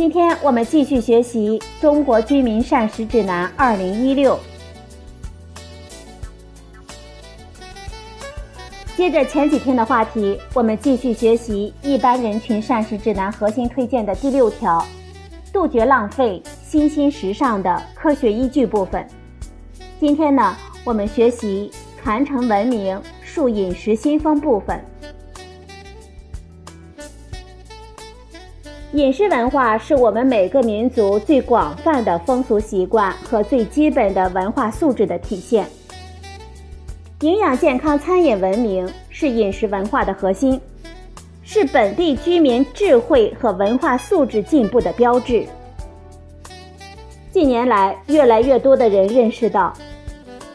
今天我们继续学习《中国居民膳食指南（二零一六）》，接着前几天的话题，我们继续学习一般人群膳食指南核心推荐的第六条：杜绝浪费，新兴时尚的科学依据部分。今天呢，我们学习。传承文明、树饮食新风部分。饮食文化是我们每个民族最广泛的风俗习惯和最基本的文化素质的体现。营养健康餐饮文明是饮食文化的核心，是本地居民智慧和文化素质进步的标志。近年来，越来越多的人认识到。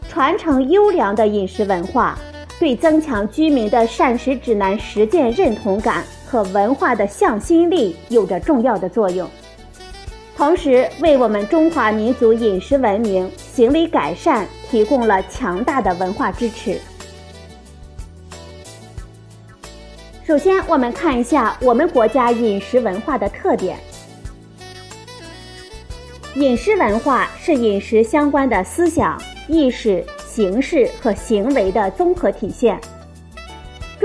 传承优良的饮食文化，对增强居民的膳食指南实践认同感和文化的向心力有着重要的作用，同时为我们中华民族饮食文明行为改善提供了强大的文化支持。首先，我们看一下我们国家饮食文化的特点。饮食文化是饮食相关的思想。意识、形式和行为的综合体现。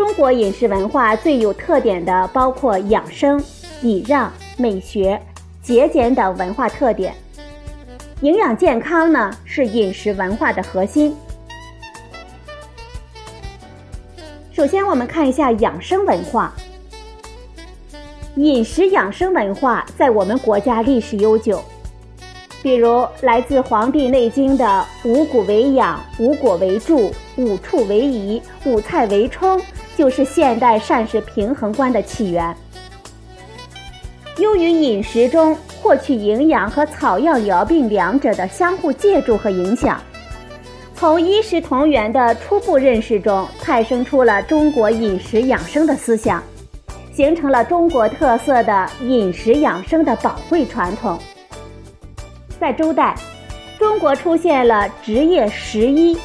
中国饮食文化最有特点的包括养生、礼让、美学、节俭等文化特点。营养健康呢，是饮食文化的核心。首先，我们看一下养生文化。饮食养生文化在我们国家历史悠久。比如来自《黄帝内经》的“五谷为养，五果为助，五畜为宜，五菜为充”，就是现代膳食平衡观的起源。由于饮食中获取营养和草药疗病两者的相互借助和影响，从一食同源的初步认识中，派生出了中国饮食养生的思想，形成了中国特色的饮食养生的宝贵传统。在周代，中国出现了职业食医，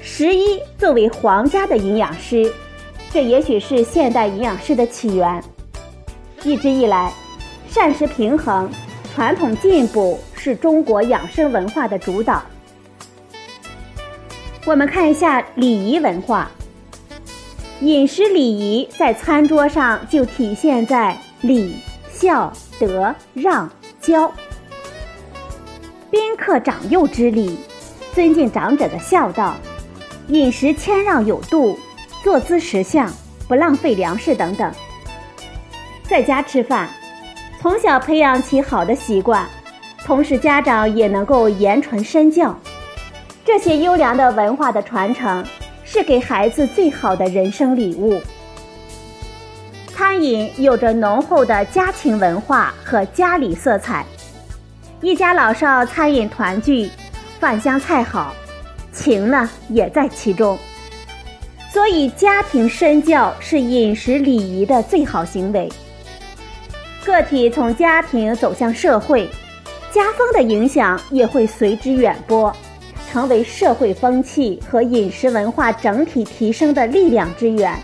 食医作为皇家的营养师，这也许是现代营养师的起源。一直以来，膳食平衡、传统进补是中国养生文化的主导。我们看一下礼仪文化，饮食礼仪在餐桌上就体现在礼、孝、德、让、教。宾客长幼之礼，尊敬长者的孝道，饮食谦让有度，坐姿识相，不浪费粮食等等。在家吃饭，从小培养起好的习惯，同时家长也能够言传身教。这些优良的文化的传承，是给孩子最好的人生礼物。餐饮有着浓厚的家庭文化和家里色彩。一家老少餐饮团聚，饭香菜好，情呢也在其中。所以，家庭身教是饮食礼仪的最好行为。个体从家庭走向社会，家风的影响也会随之远播，成为社会风气和饮食文化整体提升的力量之源。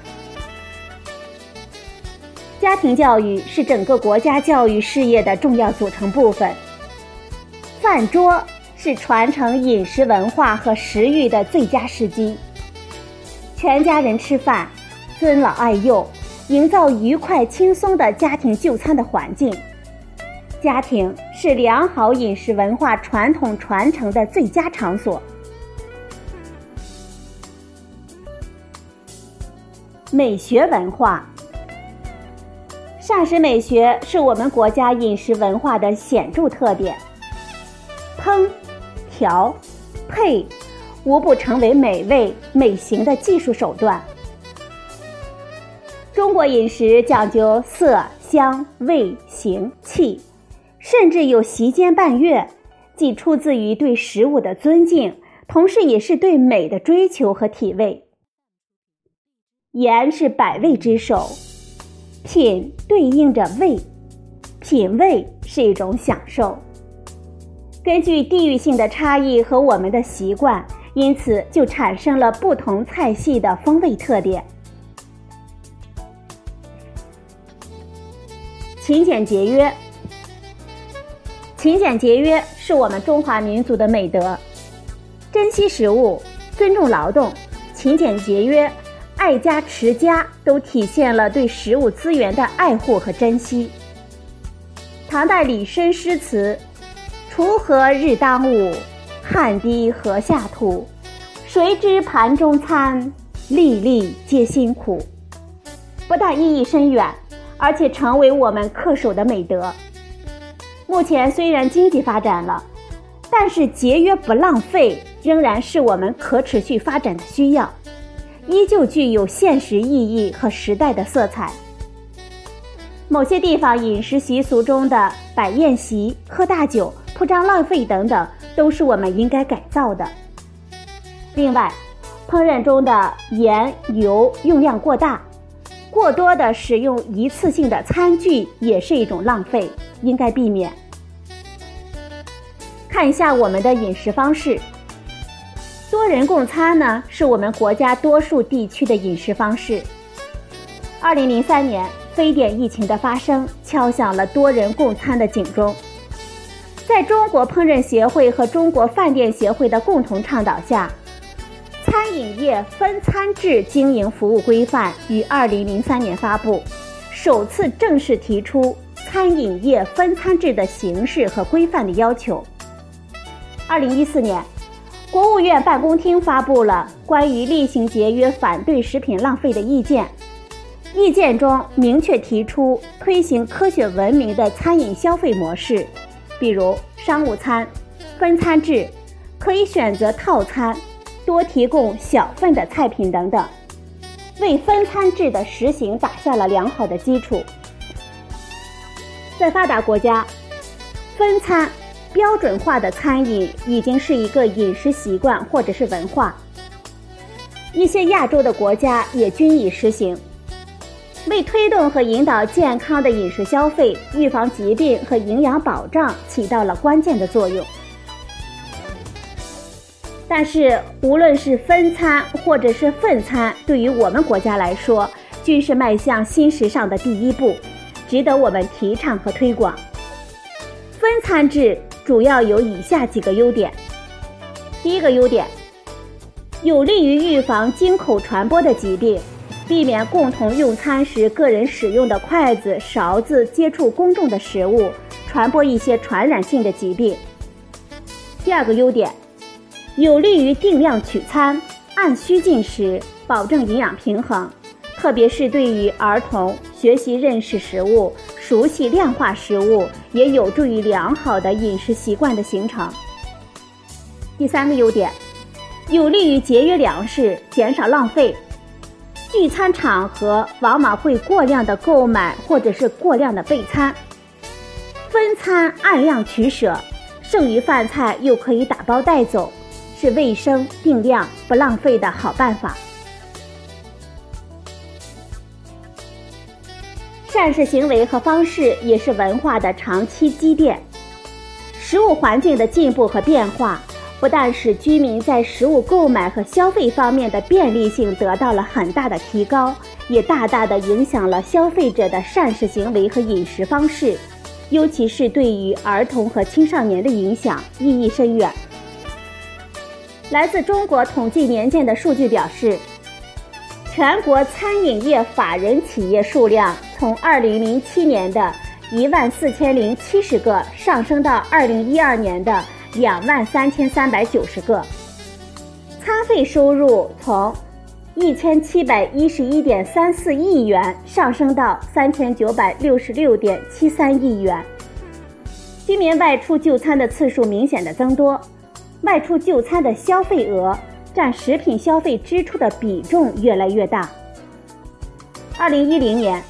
家庭教育是整个国家教育事业的重要组成部分。饭桌是传承饮食文化和食欲的最佳时机。全家人吃饭，尊老爱幼，营造愉快轻松的家庭就餐的环境。家庭是良好饮食文化传统传承的最佳场所。美学文化，膳食美学是我们国家饮食文化的显著特点。烹、调、配，无不成为美味美型的技术手段。中国饮食讲究色香味形气，甚至有席间半月，既出自于对食物的尊敬，同时也是对美的追求和体味。盐是百味之首，品对应着味，品味是一种享受。根据地域性的差异和我们的习惯，因此就产生了不同菜系的风味特点。勤俭节约，勤俭节约是我们中华民族的美德。珍惜食物，尊重劳动，勤俭节约。爱家持家都体现了对食物资源的爱护和珍惜。唐代李绅诗词：“锄禾日当午，汗滴禾下土。谁知盘中餐，粒粒皆辛苦。”不但意义深远，而且成为我们恪守的美德。目前虽然经济发展了，但是节约不浪费仍然是我们可持续发展的需要。依旧具有现实意义和时代的色彩。某些地方饮食习俗中的摆宴席、喝大酒、铺张浪费等等，都是我们应该改造的。另外，烹饪中的盐、油用量过大，过多的使用一次性的餐具也是一种浪费，应该避免。看一下我们的饮食方式。多人共餐呢，是我们国家多数地区的饮食方式。二零零三年，非典疫情的发生敲响了多人共餐的警钟。在中国烹饪协会和中国饭店协会的共同倡导下，《餐饮业分餐制经营服务规范》于二零零三年发布，首次正式提出餐饮业分餐制的形式和规范的要求。二零一四年。国务院办公厅发布了关于厉行节约、反对食品浪费的意见。意见中明确提出推行科学文明的餐饮消费模式，比如商务餐、分餐制，可以选择套餐，多提供小份的菜品等等，为分餐制的实行打下了良好的基础。在发达国家，分餐。标准化的餐饮已经是一个饮食习惯或者是文化，一些亚洲的国家也均已实行，为推动和引导健康的饮食消费、预防疾病和营养保障起到了关键的作用。但是，无论是分餐或者是份餐，对于我们国家来说，均是迈向新时尚的第一步，值得我们提倡和推广。分餐制。主要有以下几个优点。第一个优点，有利于预防经口传播的疾病，避免共同用餐时个人使用的筷子、勺子接触公众的食物，传播一些传染性的疾病。第二个优点，有利于定量取餐，按需进食，保证营养平衡，特别是对于儿童学习认识食物。熟悉量化食物也有助于良好的饮食习惯的形成。第三个优点，有利于节约粮食，减少浪费。聚餐场合往往会过量的购买或者是过量的备餐，分餐按量取舍，剩余饭菜又可以打包带走，是卫生、定量、不浪费的好办法。膳食行为和方式也是文化的长期积淀。食物环境的进步和变化，不但使居民在食物购买和消费方面的便利性得到了很大的提高，也大大的影响了消费者的膳食行为和饮食方式，尤其是对于儿童和青少年的影响意义深远。来自中国统计年鉴的数据表示，全国餐饮业法人企业数量。从二零零七年的一万四千零七十个上升到二零一二年的两万三千三百九十个，餐费收入从一千七百一十一点三四亿元上升到三千九百六十六点七三亿元。居民外出就餐的次数明显的增多，外出就餐的消费额占食品消费支出的比重越来越大。二零一零年。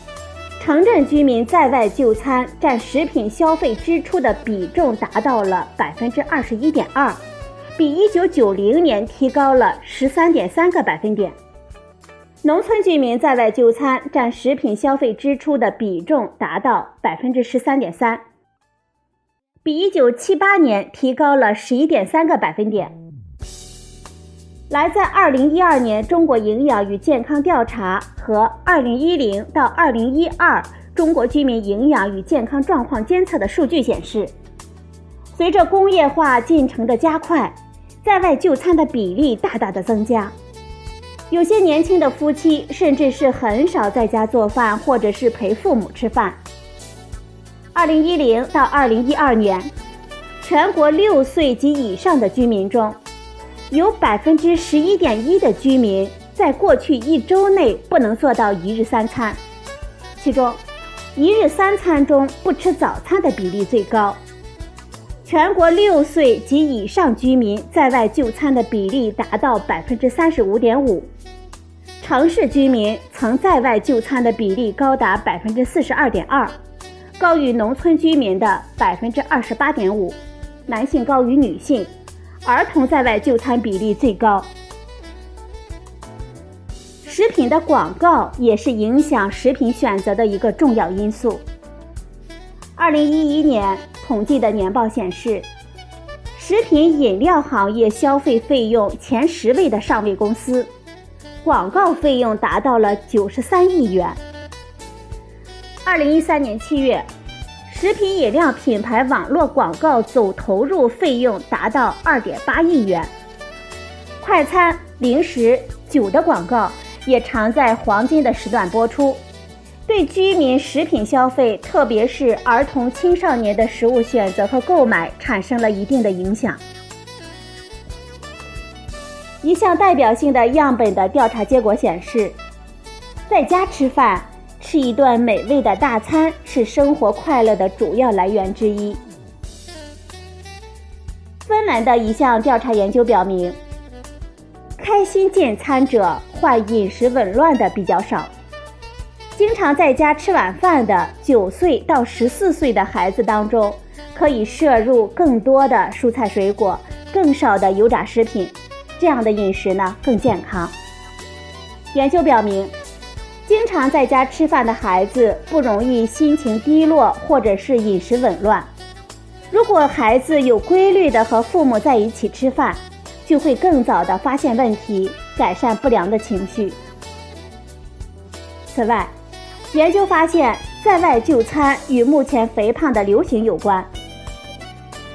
城镇居民在外就餐占食品消费支出的比重达到了百分之二十一点二，比一九九零年提高了十三点三个百分点。农村居民在外就餐占食品消费支出的比重达到百分之十三点三，比一九七八年提高了十一点三个百分点。来自二零一二年中国营养与健康调查和二零一零到二零一二中国居民营养与健康状况监测的数据显示，随着工业化进程的加快，在外就餐的比例大大的增加。有些年轻的夫妻甚至是很少在家做饭，或者是陪父母吃饭。二零一零到二零一二年，全国六岁及以上的居民中，有百分之十一点一的居民在过去一周内不能做到一日三餐，其中，一日三餐中不吃早餐的比例最高。全国六岁及以上居民在外就餐的比例达到百分之三十五点五，城市居民曾在外就餐的比例高达百分之四十二点二，高于农村居民的百分之二十八点五，男性高于女性。儿童在外就餐比例最高。食品的广告也是影响食品选择的一个重要因素。二零一一年统计的年报显示，食品饮料行业消费费用前十位的上位公司，广告费用达到了九十三亿元。二零一三年七月。食品饮料品牌网络广告总投入费用达到二点八亿元，快餐、零食、酒的广告也常在黄金的时段播出，对居民食品消费，特别是儿童青少年的食物选择和购买产生了一定的影响。一项代表性的样本的调查结果显示，在家吃饭。吃一顿美味的大餐是生活快乐的主要来源之一。芬兰的一项调查研究表明，开心进餐者患饮食紊乱的比较少。经常在家吃晚饭的九岁到十四岁的孩子当中，可以摄入更多的蔬菜水果，更少的油炸食品，这样的饮食呢更健康。研究表明。经常在家吃饭的孩子不容易心情低落或者是饮食紊乱。如果孩子有规律的和父母在一起吃饭，就会更早的发现问题，改善不良的情绪。此外，研究发现，在外就餐与目前肥胖的流行有关。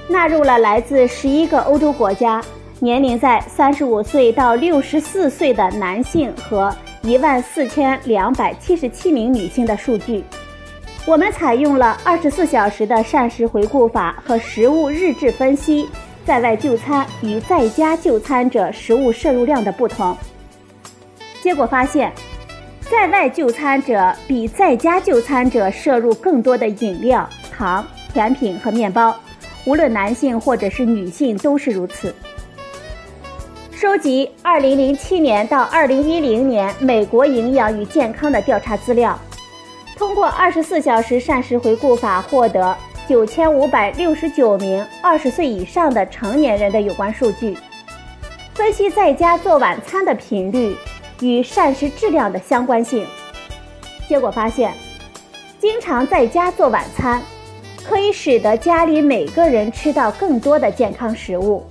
纳入了来自十一个欧洲国家，年龄在三十五岁到六十四岁的男性和。一万四千两百七十七名女性的数据，我们采用了二十四小时的膳食回顾法和食物日志分析，在外就餐与在家就餐者食物摄入量的不同。结果发现，在外就餐者比在家就餐者摄入更多的饮料、糖、甜品和面包，无论男性或者是女性都是如此。收集2007年到2010年美国营养与健康的调查资料，通过24小时膳食回顾法获得9569名20岁以上的成年人的有关数据，分析在家做晚餐的频率与膳食质量的相关性。结果发现，经常在家做晚餐，可以使得家里每个人吃到更多的健康食物。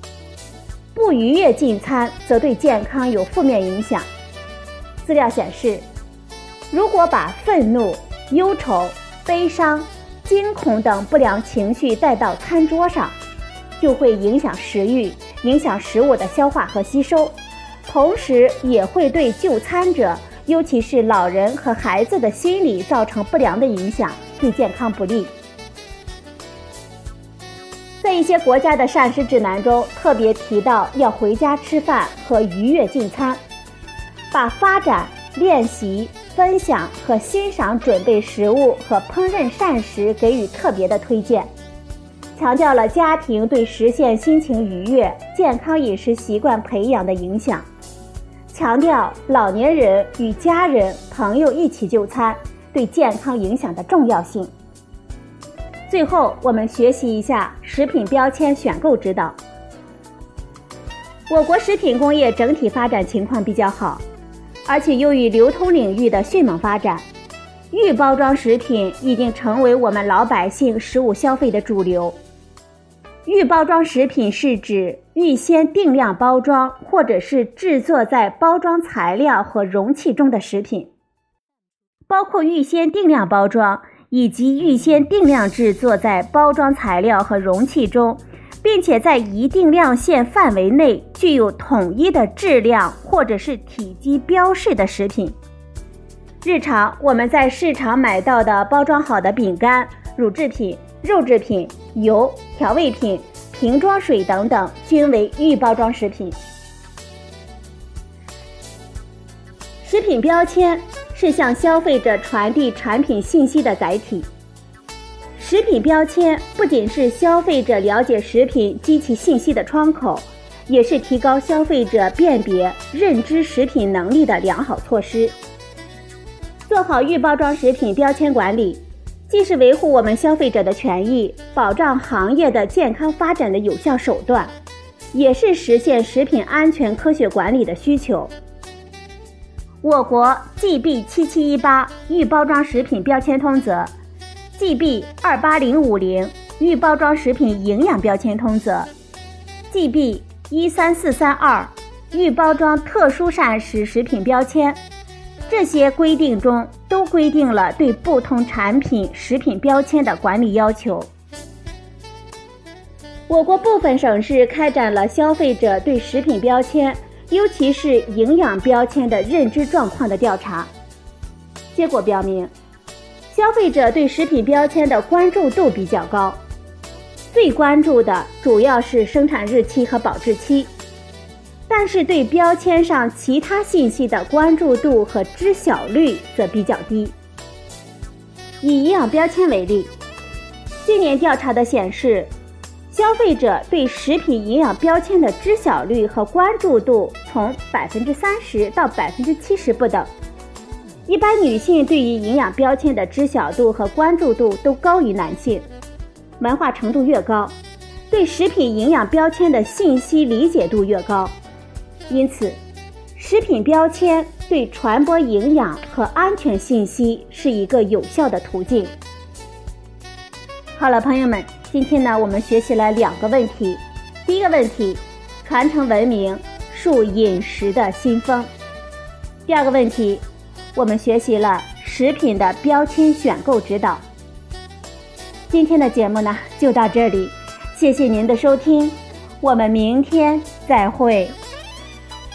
不愉悦进餐则对健康有负面影响。资料显示，如果把愤怒、忧愁、悲伤、惊恐等不良情绪带到餐桌上，就会影响食欲，影响食物的消化和吸收，同时也会对就餐者，尤其是老人和孩子的心理造成不良的影响，对健康不利。一些国家的膳食指南中，特别提到要回家吃饭和愉悦进餐，把发展、练习、分享和欣赏准备食物和烹饪膳食给予特别的推荐，强调了家庭对实现心情愉悦、健康饮食习惯培养的影响，强调老年人与家人、朋友一起就餐，对健康影响的重要性。最后，我们学习一下食品标签选购指导。我国食品工业整体发展情况比较好，而且由于流通领域的迅猛发展，预包装食品已经成为我们老百姓食物消费的主流。预包装食品是指预先定量包装或者是制作在包装材料和容器中的食品，包括预先定量包装以及预先定量制作在包装材料和容器中，并且在一定量限范围内具有统一的质量或者是体积标示的食品。日常我们在市场买到的包装好的饼干、乳制品。肉制品、油、调味品、瓶装水等等均为预包装食品。食品标签是向消费者传递产品信息的载体。食品标签不仅是消费者了解食品及其信息的窗口，也是提高消费者辨别、认知食品能力的良好措施。做好预包装食品标签管理。既是维护我们消费者的权益、保障行业的健康发展的有效手段，也是实现食品安全科学管理的需求。我国 GB 七七一八预包装食品标签通则、GB 二八零五零预包装食品营养标签通则、GB 一三四三二预包装特殊膳食食品标签。这些规定中都规定了对不同产品食品标签的管理要求。我国部分省市开展了消费者对食品标签，尤其是营养标签的认知状况的调查，结果表明，消费者对食品标签的关注度比较高，最关注的主要是生产日期和保质期。但是对标签上其他信息的关注度和知晓率则比较低。以营养标签为例，今年调查的显示，消费者对食品营养标签的知晓率和关注度从百分之三十到百分之七十不等。一般女性对于营养标签的知晓度和关注度都高于男性，文化程度越高，对食品营养标签的信息理解度越高。因此，食品标签对传播营养和安全信息是一个有效的途径。好了，朋友们，今天呢，我们学习了两个问题。第一个问题，传承文明，树饮食的新风。第二个问题，我们学习了食品的标签选购指导。今天的节目呢，就到这里，谢谢您的收听，我们明天再会。